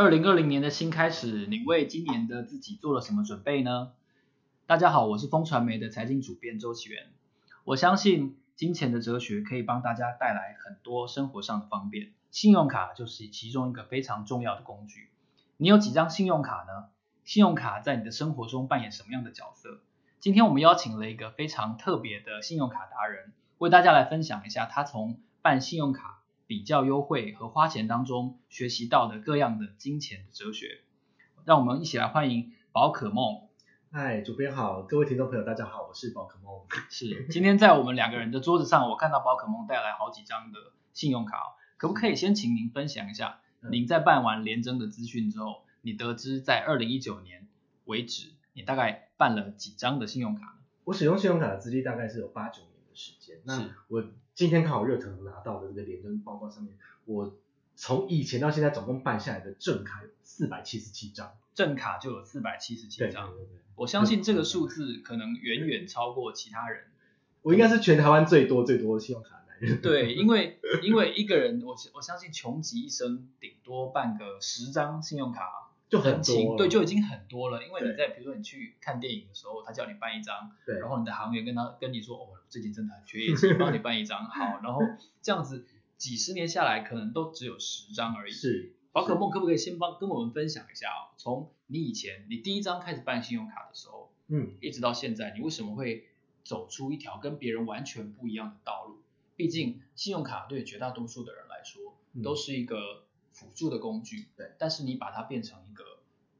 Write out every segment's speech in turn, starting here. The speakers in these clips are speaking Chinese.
二零二零年的新开始，你为今年的自己做了什么准备呢？大家好，我是风传媒的财经主编周启源。我相信金钱的哲学可以帮大家带来很多生活上的方便，信用卡就是其中一个非常重要的工具。你有几张信用卡呢？信用卡在你的生活中扮演什么样的角色？今天我们邀请了一个非常特别的信用卡达人，为大家来分享一下他从办信用卡，比较优惠和花钱当中学习到的各样的金钱的哲学，让我们一起来欢迎宝可梦。嗨，主编好，各位听众朋友大家好，我是宝可梦。是，今天在我们两个人的桌子上，我看到宝可梦带来好几张的信用卡，可不可以先请您分享一下，您在办完联征的资讯之后，你得知在二零一九年为止，你大概办了几张的信用卡呢？我使用信用卡的资历大概是有八九时间，那我。今天刚好热腾拿到的这个廉政报告上面，我从以前到现在总共办下来的正卡有四百七十七张，正卡就有四百七十七张。对对对，我相信这个数字可能远远超过其他人。我应该是全台湾最多最多的信用卡的男人。对，因为因为一个人，我我相信穷极一生顶多办个十张信用卡。就很多，对，就已经很多了。因为你在比如说你去看电影的时候，他叫你办一张，对，然后你的行员跟他跟你说，哦，最近真的很缺业绩，帮你办一张，好，然后 这样子几十年下来，可能都只有十张而已。是，宝可梦可不可以先帮跟我们分享一下哦？从你以前你第一张开始办信用卡的时候，嗯，一直到现在，你为什么会走出一条跟别人完全不一样的道路？毕竟信用卡对绝大多数的人来说，都是一个。辅助的工具，对，但是你把它变成一个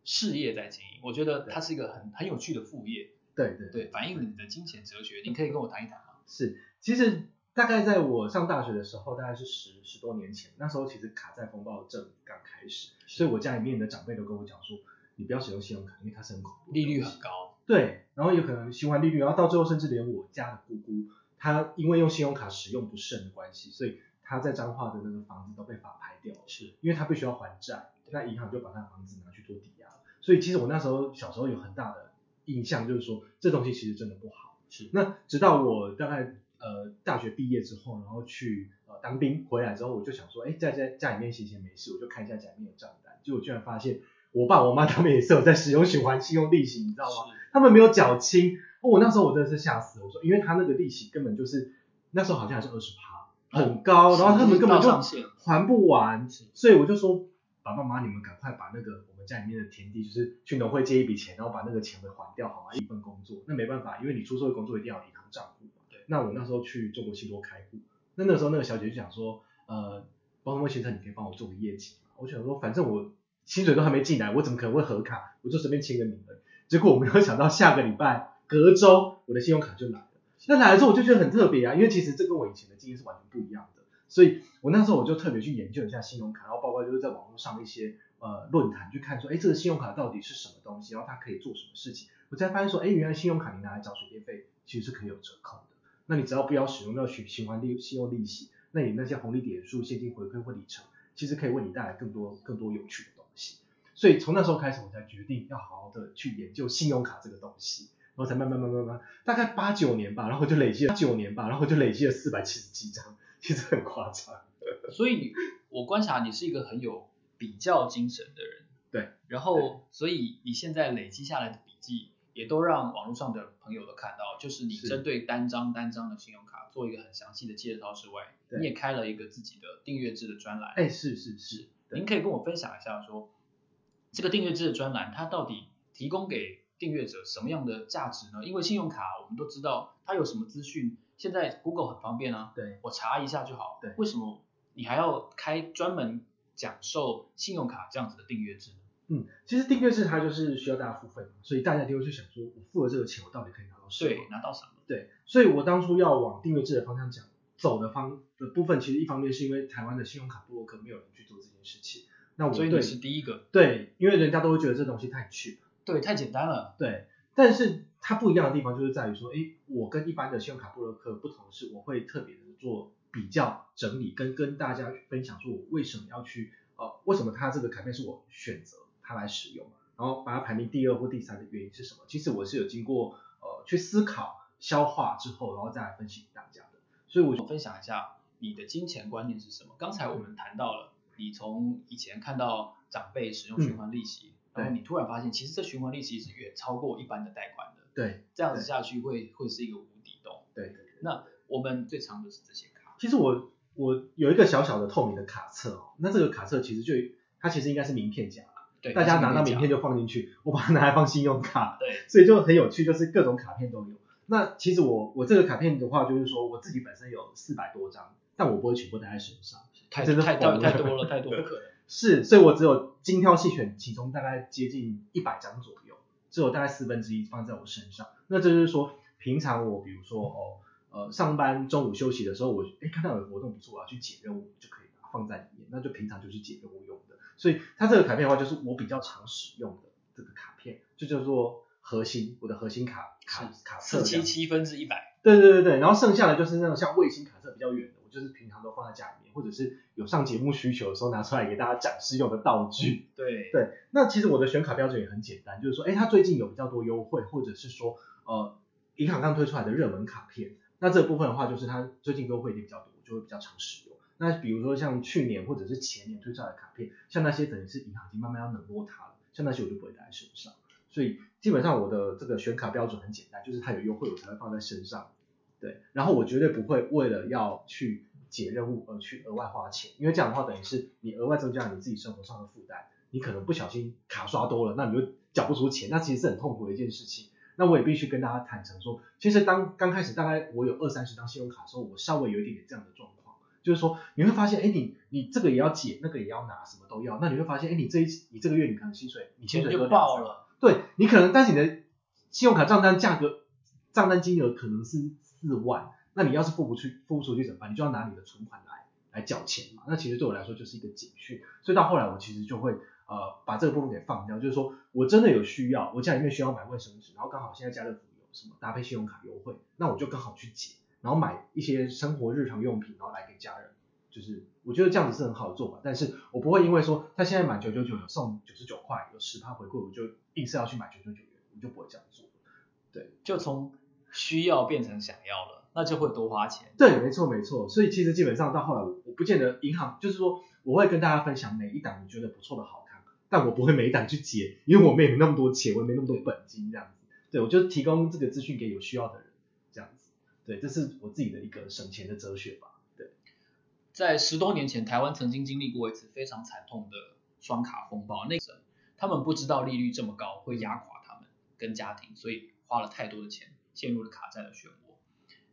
事业在经营，我觉得它是一个很很有趣的副业，对对对，反映你的金钱哲学，你可以跟我谈一谈吗？是，其实大概在我上大学的时候，大概是十十多年前，那时候其实卡债风暴正刚开始，所以我家里面的长辈都跟我讲说，你不要使用信用卡，因为它是很恐怖，利率很高，对，然后有可能循环利率，然后到最后甚至连我家的姑姑，她因为用信用卡使用不慎的关系，所以。他在彰化的那个房子都被法拍掉了，是因为他必须要还债，那银行就把他的房子拿去做抵押。所以其实我那时候小时候有很大的印象，就是说这东西其实真的不好。是，那直到我大概呃大学毕业之后，然后去呃当兵回来之后，我就想说，哎，在在家里面闲闲没事，我就看一下家里面的账单，结果居然发现我爸我妈他们也是有在使用循环信用利息，你知道吗？他们没有缴清，我那时候我真的是吓死，我说，因为他那个利息根本就是那时候好像还是二十趴。很高，然后他们根本就还不完，所以我就说，爸爸妈妈，你们赶快把那个我们家里面的田地，就是去农会借一笔钱，然后把那个钱给还掉，好吗？一份工作，那没办法，因为你出社会工作一定要有银行账户。对，那我那时候去中国信托开户，那那时候那个小姐就想说，呃，宝可孟先生，你可以帮我做个业绩嘛？我想说，反正我薪水都还没进来，我怎么可能会核卡？我就随便签个名而已。结果我没有想到，下个礼拜隔周我的信用卡就来。那来了之后我就觉得很特别啊，因为其实这跟我以前的经验是完全不一样的，所以我那时候我就特别去研究一下信用卡，然后包括就是在网络上一些呃论坛去看说，哎，这个信用卡到底是什么东西，然后它可以做什么事情，我才发现说，哎，原来信用卡你拿来缴水电费其实是可以有折扣的，那你只要不要使用到循循环利信用利息，那你那些红利点数、现金回馈或里程，其实可以为你带来更多更多有趣的东西，所以从那时候开始，我才决定要好好的去研究信用卡这个东西。然后才慢慢慢慢慢，大概八九年吧，然后就累积了九年吧，然后就累积了四百七十几张，其实很夸张。所以，我观察你是一个很有比较精神的人。对。然后，所以你现在累积下来的笔记，也都让网络上的朋友都看到，就是你针对单张单张的信用卡做一个很详细的介绍之外，你也开了一个自己的订阅制的专栏。哎，是是是。您可以跟我分享一下说，说这个订阅制的专栏，它到底提供给订阅者什么样的价值呢？因为信用卡我们都知道它有什么资讯，现在 Google 很方便啊，对，我查一下就好。对，为什么你还要开专门讲授信用卡这样子的订阅制？嗯，其实订阅制它就是需要大家付费嘛，所以大家就会去想说，我付了这个钱，我到底可以拿到什么？对，拿到什么？对，所以我当初要往订阅制的方向讲，走的方的部分，其实一方面是因为台湾的信用卡部落客没有人去做这件事情，那我所以你是第一个。对，因为人家都会觉得这东西太 cheap。对，太简单了。对，但是它不一样的地方就是在于说，诶，我跟一般的信用卡布洛克不同的是，我会特别的做比较整理，跟跟大家分享说，我为什么要去，呃，为什么它这个卡片是我选择它来使用，然后把它排名第二或第三的原因是什么？其实我是有经过呃去思考、消化之后，然后再来分析给大家的。所以我就分享一下你的金钱观念是什么。刚才我们谈到了。你从以前看到长辈使用循环利息，嗯、然后你突然发现，其实这循环利息是远超过一般的贷款的。对，这样子下去会会是一个无底洞。对那我们最常的是这些卡。其实我我有一个小小的透明的卡册哦，那这个卡册其实就它其实应该是名片夹。对，大家拿到名片就放进去，我把它拿来放信用卡。对，所以就很有趣，就是各种卡片都有。那其实我我这个卡片的话，就是说我自己本身有四百多张，但我不会全部带在手上，太真的太太太多了，太多不可能。是，所以我只有精挑细选其中大概接近一百张左右，只有大概四分之一放在我身上。那这就是说，平常我比如说哦呃上班中午休息的时候，我哎看到有活动不错，我要去解任务就可以把它放在里面，那就平常就去解任务用的。所以它这个卡片的话，就是我比较常使用的这个卡片，就叫做核心，我的核心卡卡卡册。四七七分之一百。对对对对，然后剩下的就是那种像卫星卡册比较远的，我就是平常都放在家里面，或者是有上节目需求的时候拿出来给大家展示用的道具。对对，那其实我的选卡标准也很简单，就是说，哎，它最近有比较多优惠，或者是说，呃，银行刚推出来的热门卡片，那这部分的话，就是它最近优惠点比较多，就会比较常使用。那比如说像去年或者是前年推出来的卡片，像那些等于是银行已经慢慢要冷落它了，像那些我就不会带在身上。所以基本上我的这个选卡标准很简单，就是它有优惠我才会放在身上。对，然后我绝对不会为了要去解任务而去额外花钱，因为这样的话等于是你额外增加了你自己生活上的负担，你可能不小心卡刷多了，那你就缴不出钱，那其实是很痛苦的一件事情。那我也必须跟大家坦诚说，其实当刚开始大概我有二三十张信用卡的时候，我稍微有一点点这样的状况。就是说，你会发现，哎，你你这个也要解，那个也要拿，什么都要。那你会发现，哎，你这一你这个月你可能薪水，你薪水就爆了。对，你可能，但是你的信用卡账单价格，账单金额可能是四万，那你要是付不出，付不出去怎么办？你就要拿你的存款来来缴钱嘛。那其实对我来说就是一个警讯。所以到后来我其实就会呃把这个部分给放掉，就是说我真的有需要，我家里面需要买卫生纸，然后刚好现在家乐福有什么搭配信用卡优惠，那我就刚好去解。然后买一些生活日常用品，然后来给家人，就是我觉得这样子是很好的做法。但是我不会因为说他现在买九九九有送九十九块，有十趴回馈，我就硬是要去买九九九元，我就不会这样做。对，就从需要变成想要了，那就会多花钱。对，没错没错。所以其实基本上到后来我，我不见得银行就是说我会跟大家分享每一档我觉得不错的好看，但我不会每一档去解，因为我没有那么多钱，我也没那么多本金这样子。对，我就提供这个资讯给有需要的人。这样子对，这是我自己的一个省钱的哲学吧。对，在十多年前，台湾曾经经历过一次非常惨痛的双卡风暴。那时他们不知道利率这么高会压垮他们跟家庭，所以花了太多的钱，陷入了卡债的漩涡。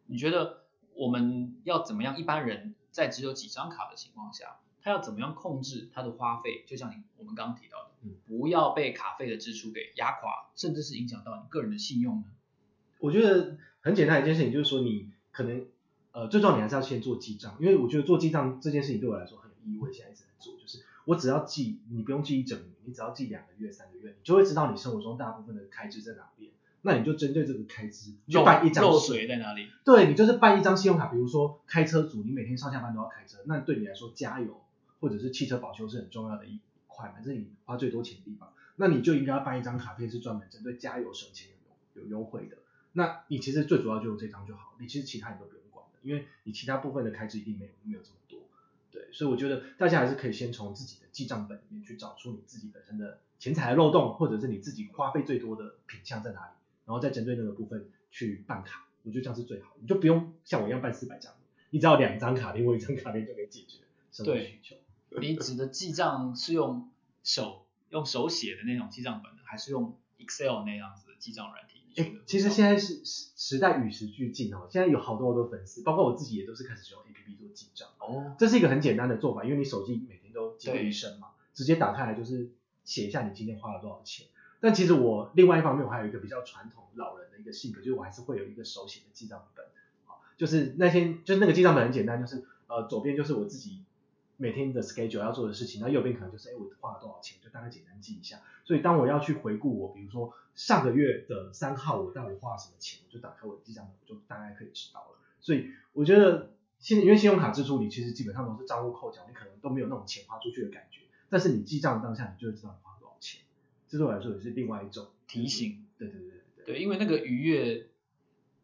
你觉得我们要怎么样？一般人在只有几张卡的情况下，他要怎么样控制他的花费？就像你我们刚刚提到的，嗯，不要被卡费的支出给压垮，甚至是影响到你个人的信用呢？我觉得。很简单一件事情，就是说你可能呃最重要你还是要先做记账，因为我觉得做记账这件事情对我来说很有意义，我现在一直在做，就是我只要记，你不用记一整年，你只要记两个月、三个月，你就会知道你生活中大部分的开支在哪边，那你就针对这个开支就办一张漏水在哪里？对，你就是办一张信用卡，比如说开车族，你每天上下班都要开车，那对你来说加油或者是汽车保修是很重要的一块嘛，这是你花最多钱的地方，那你就应该要办一张卡片，是专门针对加油省钱有有优惠的。那你其实最主要就用这张就好，你其实其他你都不用管的，因为你其他部分的开支一定没有没有这么多，对，所以我觉得大家还是可以先从自己的记账本里面去找出你自己本身的钱财的漏洞，或者是你自己花费最多的品项在哪里，然后再针对那个部分去办卡，我觉得这样是最好的，你就不用像我一样办四百张，你只要两张卡片或一张卡片就可以解决生活需求。对，你指的记账是用手用手写的那种记账本，还是用 Excel 那样子的记账软体？哎，其实现在是时时代与时俱进哦，现在有好多好多粉丝，包括我自己也都是开始使用 APP 做记账哦。这是一个很简单的做法，因为你手机每天都记录一生嘛，直接打开来就是写一下你今天花了多少钱。但其实我另外一方面我还有一个比较传统老人的一个性格，就是我还是会有一个手写的记账本，就是那天就是那个记账本很简单，就是呃左边就是我自己。每天的 schedule 要做的事情，那右边可能就是哎，我花了多少钱，就大概简单记一下。所以当我要去回顾我，比如说上个月的三号我到底花了什么钱，我就打开我的记账本，我就大概可以知道了。所以我觉得现因为信用卡支出，你其实基本上都是账户扣缴，你可能都没有那种钱花出去的感觉。但是你记账当下，你就会知道。这对我来说也是另外一种提醒。对对对对对。因为那个愉悦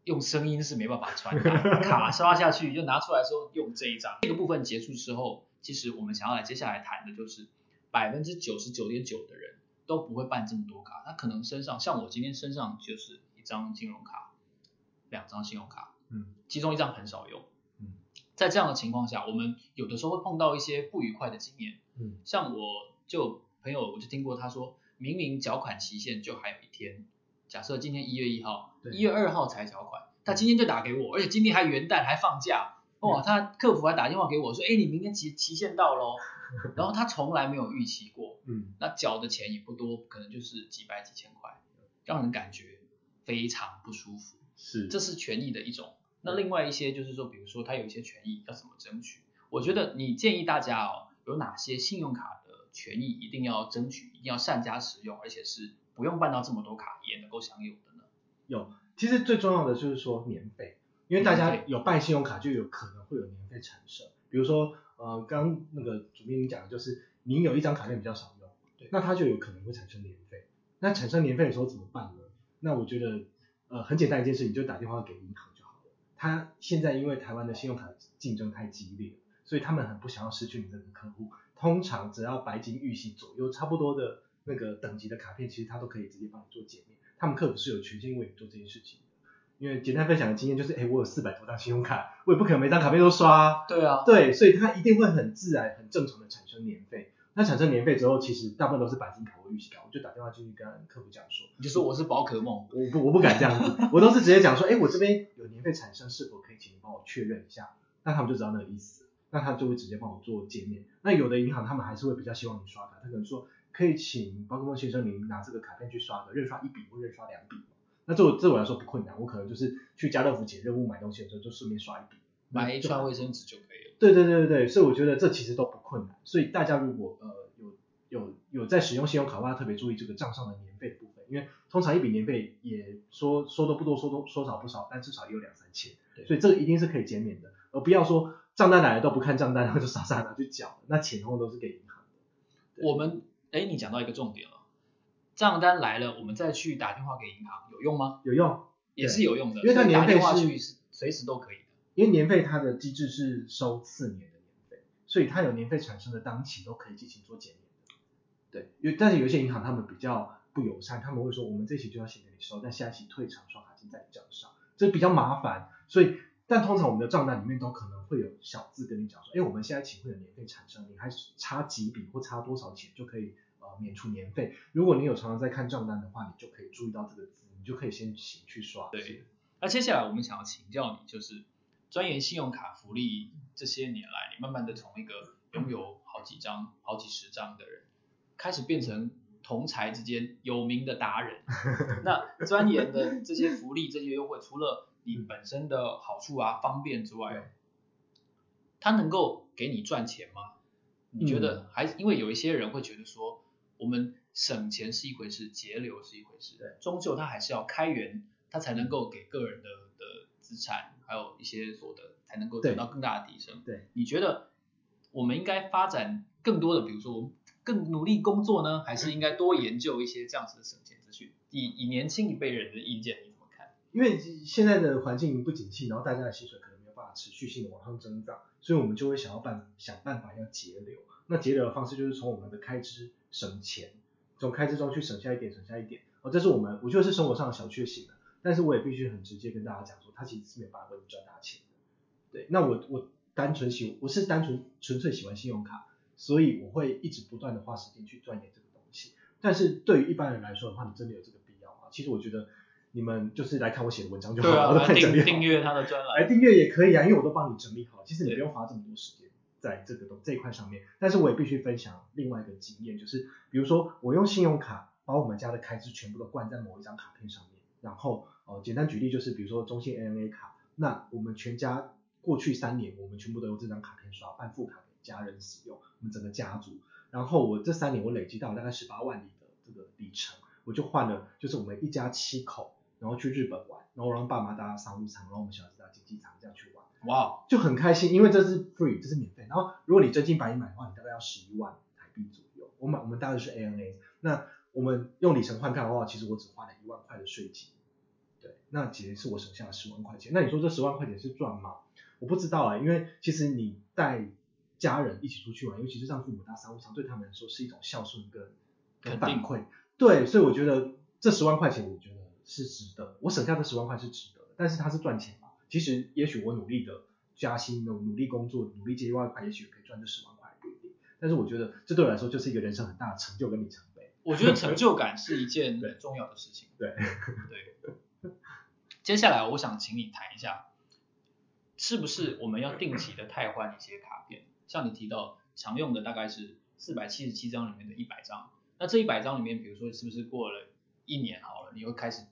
用声音是没办法传达，卡刷下去就拿出来说用这一张。这个部分结束之后，其实我们想要来接下来谈的就是百分之九十九点九的人都不会办这么多卡，他可能身上像我今天身上就是一张金融卡，两张信用卡，嗯，其中一张很少用，嗯，在这样的情况下，我们有的时候会碰到一些不愉快的经验，嗯，像我就朋友我就听过他说，明明缴款期限就还有一天。假设今天一月一号，一月二号才缴款，他今天就打给我，而且今天还元旦还放假，哇，他客服还打电话给我说，哎，你明天期期限到喽，然后他从来没有预期过，嗯，那缴的钱也不多，可能就是几百几千块，让人感觉非常不舒服，是，这是权益的一种。那另外一些就是说，比如说他有一些权益要怎么争取，我觉得你建议大家哦，有哪些信用卡的权益一定要争取，一定要善加使用，而且是。不用办到这么多卡也能够享有的呢？有，其实最重要的就是说年费，因为大家有办信用卡就有可能会有年费产生。比如说，呃，刚那个主编你讲的就是，您有一张卡片比较少用，对，那它就有可能会产生年费。那产生年费的时候怎么办呢？那我觉得，呃，很简单一件事，你就打电话给银行就好了。他现在因为台湾的信用卡竞争太激烈，所以他们很不想要失去你这个客户。通常只要白金御息左右差不多的。那个等级的卡片，其实他都可以直接帮你做减免，他们客服是有权限为你做这件事情的。因为简单分享的经验就是，哎，我有四百多张信用卡，我也不可能每张卡片都刷。对啊。对，所以它一定会很自然、很正常的产生年费。那产生年费之后，其实大部分都是白金卡或御息卡，我就打电话进去跟客服讲说，你就说我是宝可梦，我不我不敢这样子，我都是直接讲说，哎，我这边有年费产生，是否可以请你帮我确认一下？那他们就知道那个意思，那他就会直接帮我做减免。那有的银行他们还是会比较希望你刷卡，他可能说。可以请宝可梦先生您拿这个卡片去刷个认刷一笔或认刷两笔，那这我这我来说不困难，我可能就是去家乐福解任务买东西的时候就顺便刷一笔，买一串卫生纸就可以了。对对对对对，所以我觉得这其实都不困难，所以大家如果呃有有有在使用信用卡的话，要特别注意这个账上的年费的部分，因为通常一笔年费也说说多不多，说多说少不少，但至少也有两三千，所以这个一定是可以减免的，而不要说账单来了都不看账单，然后就傻傻拿去缴，那钱通通都是给银行的。我们。哎，你讲到一个重点了，账单来了，我们再去打电话给银行，有用吗？有用，也是有用的，因为它年费是随时都可以的。因为年费它的机制是收四年的年费，所以它有年费产生的当期都可以进行做减免的。对，因为但是有一些银行他们比较不友善，他们会说我们这期就要先给你收，但下一期退偿刷卡金在你账上，这比较麻烦。所以，但通常我们的账单里面都可能会有小字跟你讲说，哎，我们现在请会有年费产生，你还差几笔或差多少钱就可以呃。免除年费，如果你有常常在看账单的话，你就可以注意到这个字，你就可以先行去刷。对，那接下来我们想要请教你，就是钻研信用卡福利这些年来，你慢慢的从一个拥有好几张、好几十张的人，开始变成同侪之间有名的达人。那钻研的这些福利、这些优惠，除了你本身的好处啊、方便之外，它能够给你赚钱吗？你觉得还？因为有一些人会觉得说。我们省钱是一回事，节流是一回事，对，终究它还是要开源，它才能够给个人的的资产还有一些所得，才能够得到更大的提升。对，你觉得我们应该发展更多的，比如说我们更努力工作呢，还是应该多研究一些这样子的省钱资讯？以以年轻一辈人的意见？因为现在的环境不景气，然后大家的薪水可能没有办法持续性的往上增长，所以我们就会想要办想办法要节流。那节流的方式就是从我们的开支省钱，从开支中去省下一点，省下一点。哦，这是我们我觉得是生活上的小确幸，但是我也必须很直接跟大家讲说，它其实是没有办法为你赚大钱的。对，那我我单纯喜我是单纯纯粹喜欢信用卡，所以我会一直不断的花时间去钻研这个东西。但是对于一般人来说的话，你真的有这个必要吗？其实我觉得你们就是来看我写的文章就好了，啊、我都帮你整理好。订阅他的专栏，来订阅也可以啊，因为我都帮你整理好，其实你不用花这么多时间。在这个东这一块上面，但是我也必须分享另外一个经验，就是比如说我用信用卡把我们家的开支全部都灌在某一张卡片上面，然后呃简单举例就是比如说中信 ANA 卡，那我们全家过去三年我们全部都用这张卡片刷，办副卡给家人使用，我们整个家族，然后我这三年我累积到大概十八万里的这个里程，我就换了就是我们一家七口，然后去日本玩，然后让爸妈搭商务舱，然后我们小孩子搭经济舱这样去玩。哇就很开心，因为这是 free，这是免费。然后如果你真金白银买的话，你大概要十一万台币左右。我买我们搭的是 ANA，那我们用里程换票的话，其实我只花了一万块的税金。对，那其实是我省下了十万块钱。那你说这十万块钱是赚吗？我不知道啊，因为其实你带家人一起出去玩，尤其是让父母搭商务舱，对他们来说是一种孝顺跟跟反馈。对，所以我觉得这十万块钱，我觉得是值得。我省下这十万块是值得的，但是它是赚钱嘛？其实也许我努力的加薪，努力工作，努力接一万块，也许可以赚这十万块，不一定。但是我觉得这对我来说就是一个人生很大的成就跟里程碑。我觉得成就感是一件很重要的事情。对 对。对接下来我想请你谈一下，是不是我们要定期的汰换一些卡片？像你提到常用的大概是四百七十七张里面的一百张。那这一百张里面，比如说是不是过了一年好了，你会开始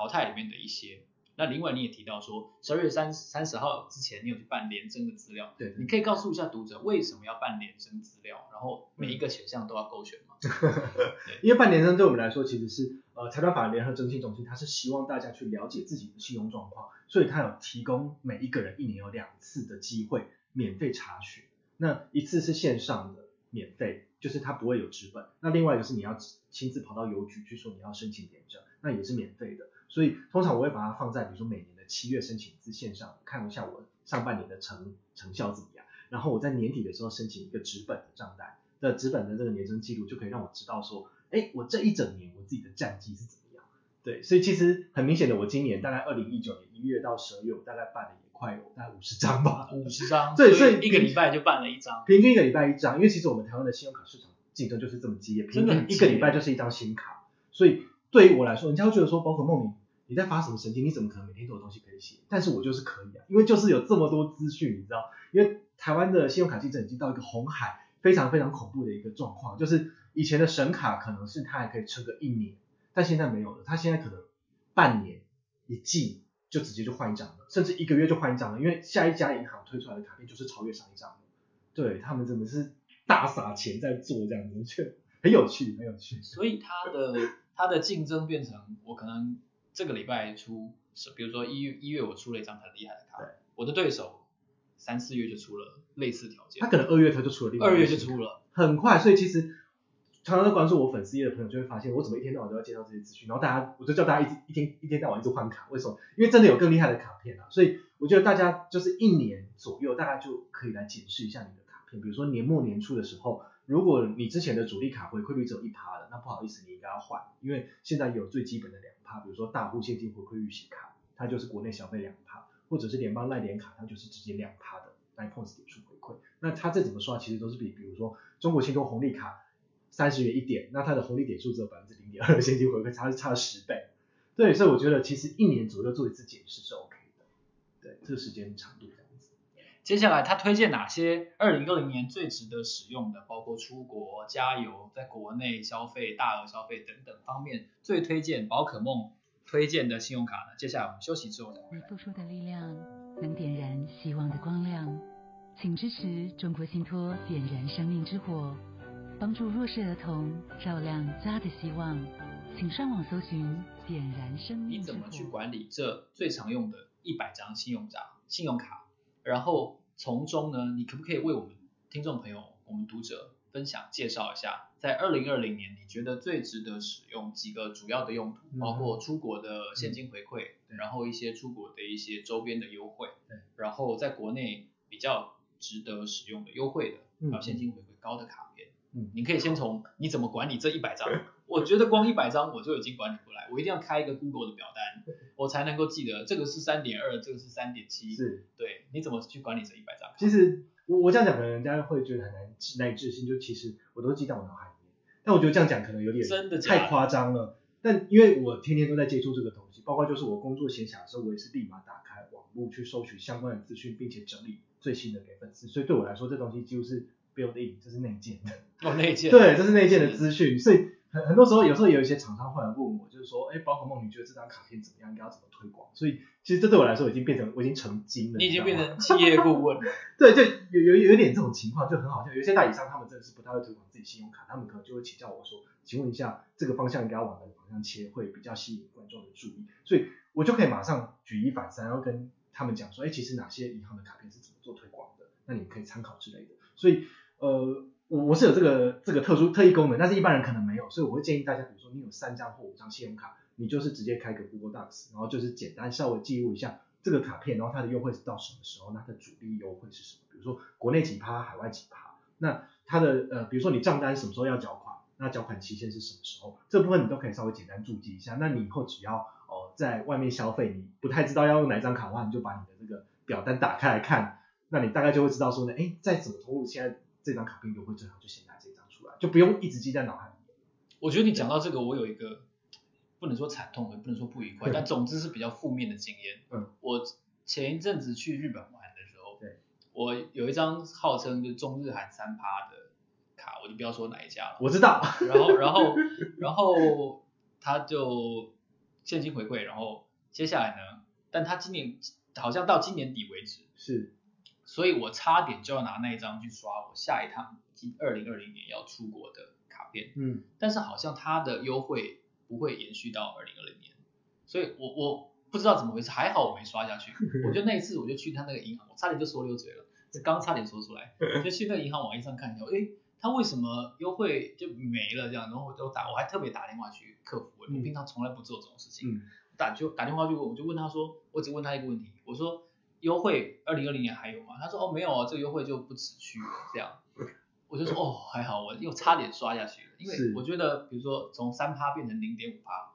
淘汰里面的一些？那另外你也提到说，十二月三三十号之前你有去办联征的资料，对，你可以告诉一下读者为什么要办联征资料，然后每一个选项都要勾选吗？对，因为办联征对我们来说其实是呃财团法人联合征信中心，它是希望大家去了解自己的信用状况，所以它有提供每一个人一年有两次的机会免费查询，那一次是线上的免费。就是它不会有纸本，那另外一个是你要亲自跑到邮局去说你要申请点证，那也是免费的。所以通常我会把它放在比如说每年的七月申请一次线上，看一下我上半年的成成效怎么样，然后我在年底的时候申请一个纸本的账单，那纸本的这个年终记录就可以让我知道说，哎，我这一整年我自己的战绩是怎么样。对，所以其实很明显的，我今年大概二零一九年一月到十二月，我大概办了也。快有大概五十张吧，五十张，对，所以一个礼拜就办了一张，平均一个礼拜一张，因为其实我们台湾的信用卡市场竞争就是这么激烈，平均一个礼拜就是一张新卡，所以对于我来说，人家会觉得说，宝可梦你你在发什么神经？你怎么可能每天都有东西可以写？但是我就是可以啊，因为就是有这么多资讯，你知道，因为台湾的信用卡竞争已经到一个红海非常非常恐怖的一个状况，就是以前的神卡可能是它还可以撑个一年，但现在没有了，它现在可能半年一季。就直接就换一张了，甚至一个月就换一张了，因为下一家银行推出来的卡片就是超越上一张的。对，他们真的是大撒钱在做这样子，就很有趣，很有趣。所以它的它的竞争变成，我可能这个礼拜出，比如说一月一月我出了一张很厉害的卡，对我的对手三四月就出了类似条件，他可能二月他就出了另外，二月就出了，很快，所以其实。常常在关注我粉丝页的朋友就会发现，我怎么一天到晚都要介绍这些资讯，然后大家我就叫大家一直一天一天到晚一直换卡，为什么？因为真的有更厉害的卡片啊，所以我觉得大家就是一年左右，大概就可以来检视一下你的卡片。比如说年末年初的时候，如果你之前的主力卡回馈率只有一趴的，那不好意思，你应该要换，因为现在有最基本的两趴，比如说大户现金回馈预习卡，它就是国内消费两趴，或者是联邦赖联卡，它就是直接两趴的 Nine Points 点数回馈。那它这怎么算？其实都是比比如说中国信托红利卡。三十元一点，那它的红利点数只有百分之零点二，现金回馈差是差了十倍。对，所以我觉得其实一年左右做一次检视是 OK 的。对，这个时间长度。接下来他推荐哪些二零二零年最值得使用的，包括出国、加油、在国内消费、大额消费等等方面，最推荐宝可梦推荐的信用卡呢？接下来我们休息之后再回来。你付出的力量能点燃希望的光亮，请支持中国信托点燃生命之火。帮助弱势儿童照亮家的希望，请上网搜寻“点燃生命”。你怎么去管理这最常用的一百张信用卡？信用卡，然后从中呢，你可不可以为我们听众朋友、我们读者分享介绍一下，在二零二零年你觉得最值得使用几个主要的用途，嗯、包括出国的现金回馈，嗯、然后一些出国的一些周边的优惠，对。然后在国内比较值得使用的优惠的，还有现金回馈高的卡片。嗯，你可以先从你怎么管理这一百张，我觉得光一百张我就已经管理不来，我一定要开一个 Google 的表单，我才能够记得这个是三点二，这个是三点七，是，对，你怎么去管理这一百张？其实我我这样讲可能人家会觉得很难难以置信，就其实我都记在我脑海里面，但我觉得这样讲可能有点真的太夸张了，但因为我天天都在接触这个东西，包括就是我工作闲暇的时候，我也是立马打开网络去搜取相关的资讯，并且整理最新的给粉丝，所以对我来说这东西几乎是。build in 这是内建的，哦内建，对，这是内建的资讯，所以很很多时候，有时候有一些厂商会来问我，就是说，哎，宝可梦，你觉得这张卡片怎么样？应该要怎么推广？所以其实这对我来说已经变成我已经成精了，你已经变成企业顾问了，对，就有有有点这种情况，就很好笑。有些代理商他们真的是不太会推广自己信用卡，他们可能就会请教我说，请问一下，这个方向应该要往哪个方向切会比较吸引观众的注意？所以我就可以马上举一反三，然后跟他们讲说，哎，其实哪些银行的卡片是怎么做推广的？那你们可以参考之类的。所以呃。我我是有这个这个特殊特异功能，但是一般人可能没有，所以我会建议大家，比如说你有三张或五张信用卡，你就是直接开个 Google Docs，然后就是简单稍微记录一下这个卡片，然后它的优惠是到什么时候，那它的主力优惠是什么？比如说国内几趴，海外几趴，那它的呃，比如说你账单什么时候要缴款，那缴款期限是什么时候？这部分你都可以稍微简单注记一下。那你以后只要哦、在外面消费，你不太知道要用哪张卡的话，你就把你的这个表单打开来看，那你大概就会知道说呢，哎，在怎么通路现在这张卡片优惠最好，就先拿这张出来，就不用一直记在脑海里。我觉得你讲到这个，我有一个不能说惨痛，也不能说不愉快，但总之是比较负面的经验。嗯，我前一阵子去日本玩的时候，对，我有一张号称就中日韩三趴的卡，我就不要说哪一家了。我知道。然后，然后，然后他就现金回馈，然后接下来呢，但他今年好像到今年底为止，是，所以我差点就要拿那一张去刷我下一趟二零二零年要出国的卡片。嗯，但是好像它的优惠不会延续到二零二零年，所以我我不知道怎么回事，还好我没刷下去。我就那一次我就去他那个银行，我差点就说溜嘴了，这刚差点说出来，就去那个银行网页上看一下，诶，他为什么优惠就没了这样，然后我就打，我还特别打电话去客服，我平常从来不做这种事情，嗯、打就打电话就问，我就问他说，我只问他一个问题，我说优惠二零二零年还有吗？他说哦没有啊，这个优惠就不持续了这样。我就说哦，还好，我又差点刷下去了，因为我觉得，比如说从三趴变成零点五趴，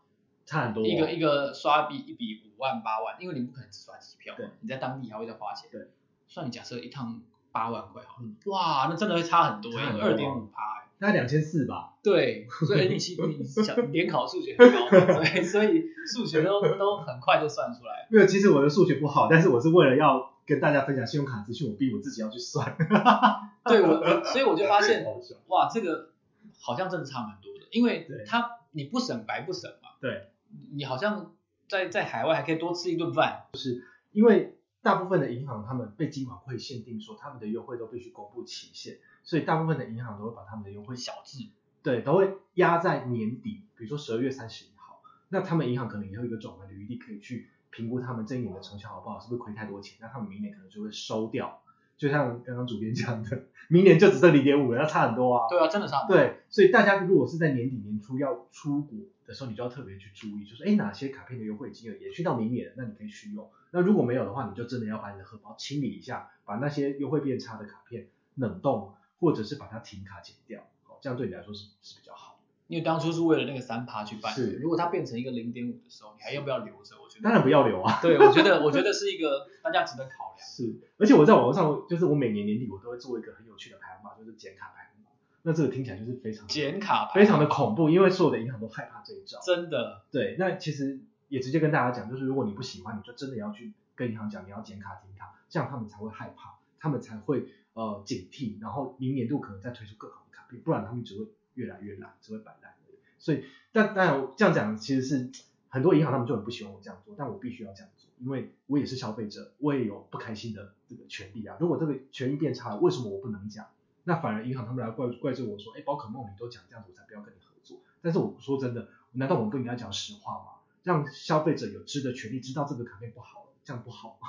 差很多，哦。一个一个刷一笔一笔五万八万，因为你不可能只刷机票，对，你在当地还会再花钱。对，算你假设一趟八万块好哇，那真的会差很多，二点五趴，大概两千四吧。对，所以你你想联考数学很高，所以所以数学都都很快就算出来。没有，其实我的数学不好，但是我是为了要跟大家分享信用卡资讯，我逼我自己要去算。对我，我所以我就发现，哇，这个好像真的差蛮多的，因为他你不省白不省嘛。对，你好像在在海外还可以多吃一顿饭，就是因为大部分的银行他们被金管会限定说他们的优惠都必须公布期限，所以大部分的银行都会把他们的优惠小字，对，都会压在年底，比如说十二月三十一号，那他们银行可能也有一个转换的余地，可以去评估他们这一年的成效好不好，是不是亏太多钱，那他们明年可能就会收掉。就像刚刚主编讲的，明年就只剩零点五了，要差很多啊。对啊，真的差很多。对，所以大家如果是在年底年初要出国的时候，你就要特别去注意，就是哎哪些卡片的优惠金额延续到明年，那你可以续用。那如果没有的话，你就真的要把你的荷包清理一下，把那些优惠变差的卡片冷冻，或者是把它停卡减掉，哦，这样对你来说是是比较好。因为当初是为了那个三趴去办，是。如果它变成一个零点五的时候，你还要不要留着？我觉得当然不要留啊。对，我觉得我觉得是一个大家值得考量。是，而且我在网络上，就是我每年年底我都会做一个很有趣的排行榜，就是减卡排行榜。那这个听起来就是非常减卡，非常的恐怖，因为所有的银行都害怕这一招。真的。对，那其实也直接跟大家讲，就是如果你不喜欢，你就真的要去跟银行讲，你要减卡停卡，这样他们才会害怕，他们才会呃警惕，然后明年度可能再推出更好的卡片，不然他们只会越来越懒，只会摆烂。所以，但当然这样讲其实是很多银行他们就很不喜欢我这样做，但我必须要这样做，因为我也是消费者，我也有不开心的这个权利啊。如果这个权益变差了，为什么我不能讲？那反而银行他们来怪怪罪我说，哎，宝可梦你都讲这样子，我才不要跟你合作。但是我说真的，难道我们不应该讲实话吗？让消费者有知的权利，知道这个卡片不好，这样不好吗？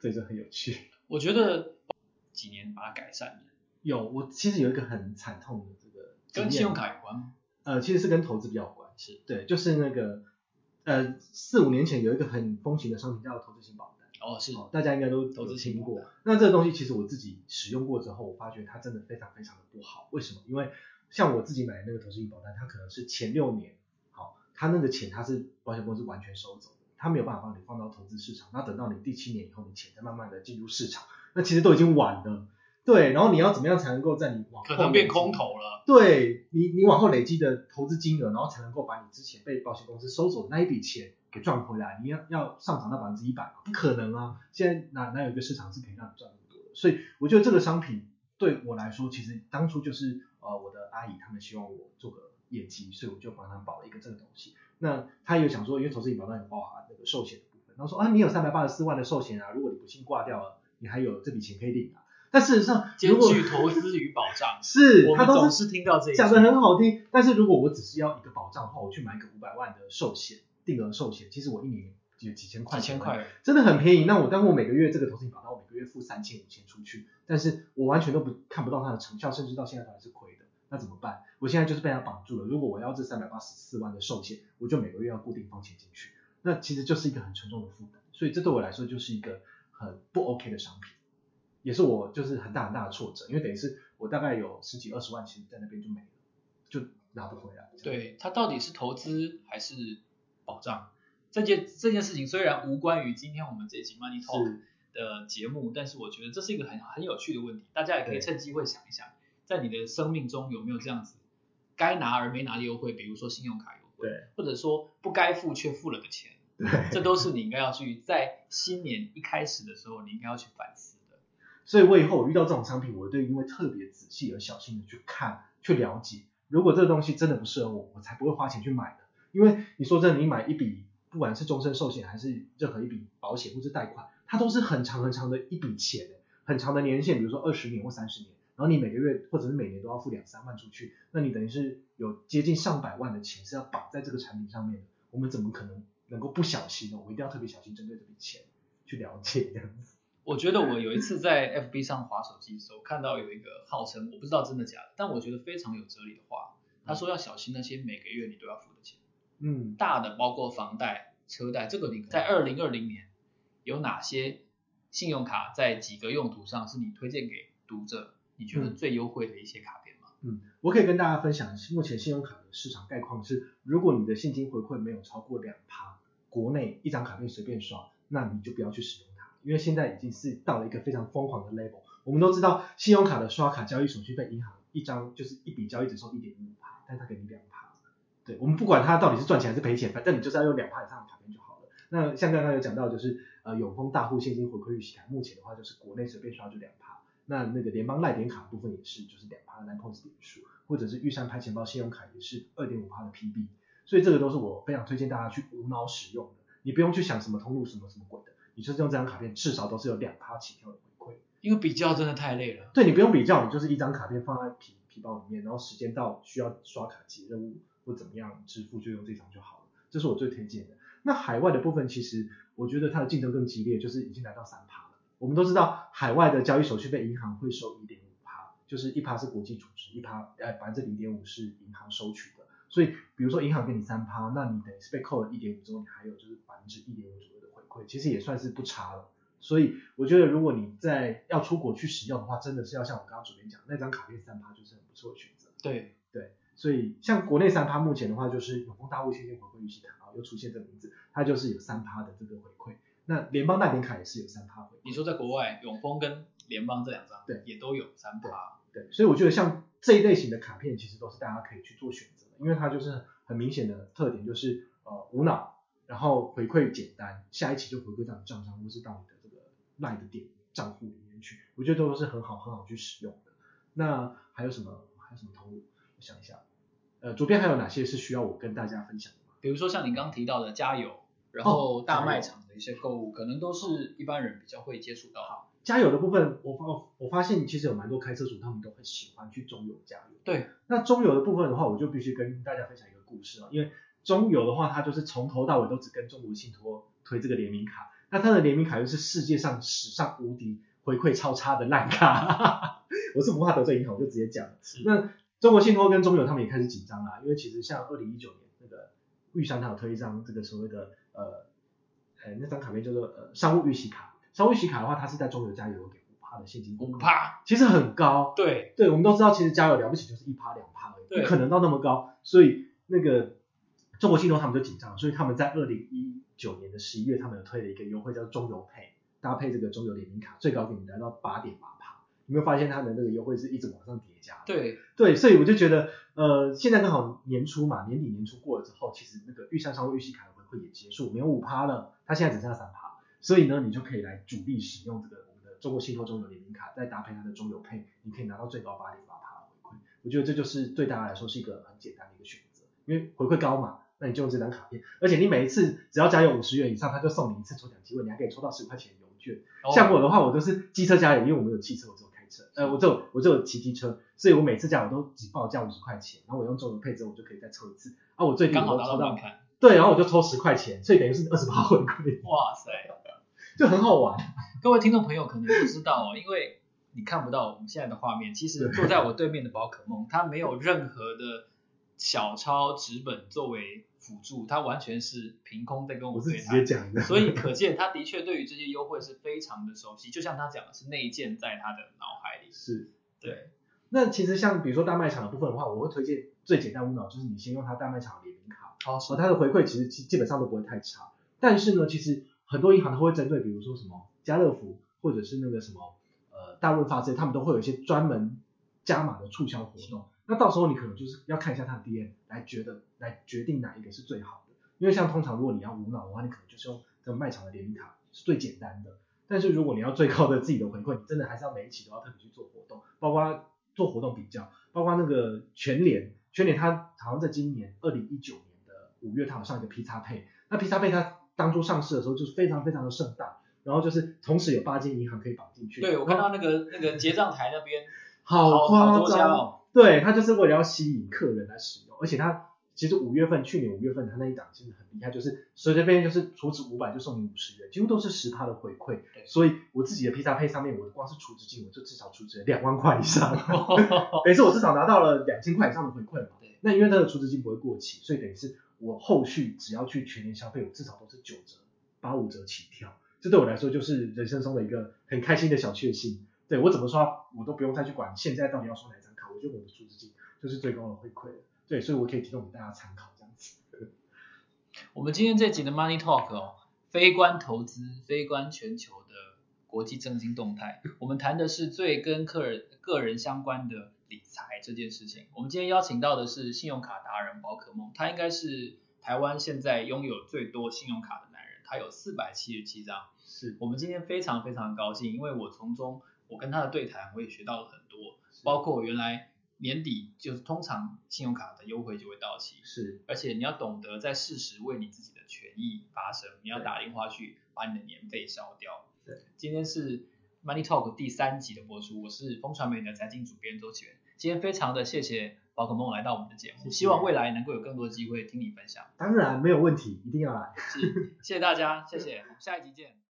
所 以这很有趣。我觉得几年把它改善了。有，我其实有一个很惨痛的这个跟信用卡有关吗？呃，其实是跟投资比较有关系，对，就是那个呃四五年前有一个很风行的商品叫投资型保单，哦是，大家应该都投资听过。那这个东西其实我自己使用过之后，我发觉它真的非常非常的不好。为什么？因为像我自己买的那个投资型保单，它可能是前六年，好，它那个钱它是保险公司完全收走的，它没有办法帮你放到投资市场。那等到你第七年以后，你钱再慢慢的进入市场，那其实都已经晚了。对，然后你要怎么样才能够在你往后可能变空头了？对你，你往后累积的投资金额，然后才能够把你之前被保险公司收走的那一笔钱给赚回来。你要要上涨到百分之一百吗？不可能啊！现在哪哪有一个市场是可以让你赚那么多的？所以我觉得这个商品对我来说，其实当初就是呃我的阿姨他们希望我做个业绩，所以我就帮他们保了一个这个东西。那他也想说，因为投资型保单有包含那个寿险的部分，然后说啊，你有三百八十四万的寿险啊，如果你不幸挂掉了，你还有这笔钱可以领啊。但事实上，兼具投资与保障，是，他都是听到这一讲的很好听。但是如果我只是要一个保障的话，我去买一个五百万的寿险，定额寿险，其实我一年有几千块，几千块，真的很便宜。那我当我每个月这个投资型保单，我每个月付三千五千出去，但是我完全都不看不到它的成效，甚至到现在都还是亏的。那怎么办？我现在就是被它绑住了。如果我要这三百八十四万的寿险，我就每个月要固定放钱进去，那其实就是一个很沉重的负担。所以这对我来说就是一个很不 OK 的商品，也是我就是很大很大的挫折，因为等于是我大概有十几二十万，其实在那边就没了，就拿不回来。对，它到底是投资还是保障？这件这件事情虽然无关于今天我们这一集 Money Talk 的节目，但是我觉得这是一个很很有趣的问题，大家也可以趁机会想一想。在你的生命中有没有这样子该拿而没拿的优惠，比如说信用卡优惠，对，或者说不该付却付了的钱，对，这都是你应该要去在新年一开始的时候，你应该要去反思的。所以我以后我遇到这种商品，我都一定会特别仔细而小心的去看、去了解。如果这个东西真的不适合我，我才不会花钱去买的。因为你说真的，你买一笔不管是终身寿险还是任何一笔保险或是贷款，它都是很长很长的一笔钱，很长的年限，比如说二十年或三十年。然后你每个月或者是每年都要付两三万出去，那你等于是有接近上百万的钱是要绑在这个产品上面的。我们怎么可能能够不小心的？我们一定要特别小心针对这笔钱去了解这样子。我觉得我有一次在 FB 上划手机的时候，看到有一个号称我不知道真的假的，但我觉得非常有哲理的话。他说要小心那些每个月你都要付的钱。嗯，大的包括房贷、车贷，这个你在二零二零年有哪些信用卡在几个用途上是你推荐给读者？你觉得最优惠的一些卡片吗？嗯，我可以跟大家分享，目前信用卡的市场概况是，如果你的现金回馈没有超过两趴，国内一张卡片随便刷，那你就不要去使用它，因为现在已经是到了一个非常疯狂的 level。我们都知道，信用卡的刷卡交易手续费，银行一张就是一笔交易只收一点五趴，但它给你两趴。对，我们不管它到底是赚钱还是赔钱，反正你就是要用两趴以上的卡片就好了。那像刚刚有讲到，就是呃永丰大户现金回馈预期卡，目前的话就是国内随便刷就两趴。那那个联邦赖点卡部分也是，就是两趴的 n i n points 点数，或者是玉山拍钱包信用卡也是二点五趴的 PB，所以这个都是我非常推荐大家去无脑使用的，你不用去想什么通路什么什么鬼的，你就是用这张卡片，至少都是有两趴起跳的回馈。因为比较真的太累了。对，你不用比较，你就是一张卡片放在皮皮包里面，然后时间到需要刷卡接任务或怎么样支付就用这张就好了，这是我最推荐的。那海外的部分其实我觉得它的竞争更激烈，就是已经来到三趴了。我们都知道，海外的交易手续费银行会收一点五趴，就是一趴是国际组织，一趴呃百分之零点五是银行收取的。所以，比如说银行给你三趴，那你等于是被扣了一点五之后，你还有就是百分之一点五左右的回馈，其实也算是不差了。所以，我觉得如果你在要出国去使用的话，真的是要像我刚刚主编讲，那张卡片三趴就是很不错的选择。对对，所以像国内三趴，目前的话就是永丰大户现金回馈预期卡啊，又出现这个名字，它就是有三趴的这个回馈。那联邦那点卡也是有三趴回馈。你说在国外，永丰跟联邦这两张，对，也都有三趴。对，所以我觉得像这一类型的卡片，其实都是大家可以去做选择的，因为它就是很明显的特点，就是呃无脑，然后回馈简单，下一期就回馈到你账上，或是到你的这个赖的点账户里面去，我觉得都是很好很好去使用的。那还有什么还有什么投入？我想一下，呃，左边还有哪些是需要我跟大家分享的吗？比如说像你刚刚提到的加油。然后大卖场的一些购物，可能都是一般人比较会接触到。好，加油的部分，我发我发现其实有蛮多开车族，他们都很喜欢去中油加油。对，那中油的部分的话，我就必须跟大家分享一个故事了，因为中油的话，它就是从头到尾都只跟中国信托推这个联名卡，那它的联名卡又是世界上史上无敌回馈超差的烂卡。我是不怕得罪银行，我就直接讲了。那中国信托跟中油他们也开始紧张了，因为其实像二零一九年那个玉山，它有推一张这个所谓的。呃，呃，那张卡片叫做呃商务预习卡。商务预习卡的话，它是在中油加油给五趴的现金。五趴，其实很高。对，对，我们都知道，其实加油了不起就是一趴两趴而已，对不可能到那么高。所以那个中国信托他们就紧张，所以他们在二零一九年的十一月，他们有推了一个优惠，叫中油配，搭配这个中油联名卡，最高给你来到八点八趴。有没有发现它的那个优惠是一直往上叠加？对，对，所以我就觉得，呃，现在刚好年初嘛，年底年初过了之后，其实那个预算商务预习卡的回馈也结束，没有五趴了，它现在只剩下三趴，所以呢，你就可以来主力使用这个我们的中国信托中油联名卡，再搭配它的中油配，你可以拿到最高八点八趴的回馈。我觉得这就是对大家来说是一个很简单的一个选择，因为回馈高嘛，那你就用这张卡片，而且你每一次只要加油五十元以上，他就送你一次抽奖机会，你还可以抽到十块钱油券。哦、像我的话，我都是机车加油，因为我没有汽车，我只有开车。呃，我就我就骑机车，所以我每次加油都只报价五十块钱，然后我用中油配之后，我就可以再抽一次。啊，我最近都抽到，对，然后我就抽十块钱，所以等于是二十八回馈。哇塞，就很好玩。各位听众朋友可能不知道哦，因为你看不到我们现在的画面，其实坐在我对面的宝可梦，它没有任何的小抄纸本作为辅助，它完全是凭空在跟我对接讲的。所以可见他的确对于这些优惠是非常的熟悉，就像他讲的是内建在他的脑海里。是，对。那其实像比如说大卖场的部分的话，我会推荐最简单无脑，就是你先用它大卖场的联名卡，好，哦，它的回馈其实基基本上都不会太差。但是呢，其实很多银行都会针对，比如说什么家乐福或者是那个什么呃大润发这些，他们都会有一些专门加码的促销活动。那到时候你可能就是要看一下它的 DM 来觉得来决定哪一个是最好的。因为像通常如果你要无脑的话，你可能就是用这个卖场的联名卡是最简单的。但是如果你要最高的自己的回馈，你真的还是要每一期都要特别去做活动，包括。做活动比较，包括那个全联，全联它好像在今年二零一九年的五月，它有上一个 P 叉配，那 P 叉配它当初上市的时候就是非常非常的盛大，然后就是同时有八间银行可以绑进去。对，我看到那个那个结账台那边 好夸张，哦，对，它就是为了要吸引客人来使用，而且它。其实五月份，去年五月份他那一档真的很厉害，就是随随便便就是储值五百就送你五十元，几乎都是十趴的回馈。所以我自己的披萨配上面，我光是储值金我就至少储值了两万块以上，等于是我至少拿到了两千块以上的回馈嘛。那因为它的储值金不会过期，所以等于是我后续只要去全年消费，我至少都是九折、八五折起跳。这对我来说就是人生中的一个很开心的小确幸。对，我怎么刷，我都不用再去管现在到底要刷哪张卡，我觉得我的储值金就是最高的回馈了。对，所以我可以提供给大家参考这样子。我们今天这集的 Money Talk 哦，非关投资，非关全球的国际政经动态，我们谈的是最跟客人个人相关的理财这件事情。我们今天邀请到的是信用卡达人宝可梦，他应该是台湾现在拥有最多信用卡的男人，他有四百七十七张。是我们今天非常非常高兴，因为我从中我跟他的对谈，我也学到了很多，包括原来。年底就是通常信用卡的优惠就会到期，是，而且你要懂得在适时为你自己的权益发声，你要打电话去把你的年费消掉。对，今天是 Money Talk 第三集的播出，我是风传媒的财经主编周启源，今天非常的谢谢宝可梦来到我们的节目，希望未来能够有更多的机会听你分享。当然没有问题，一定要来。是，谢谢大家，谢谢，我们下一集见。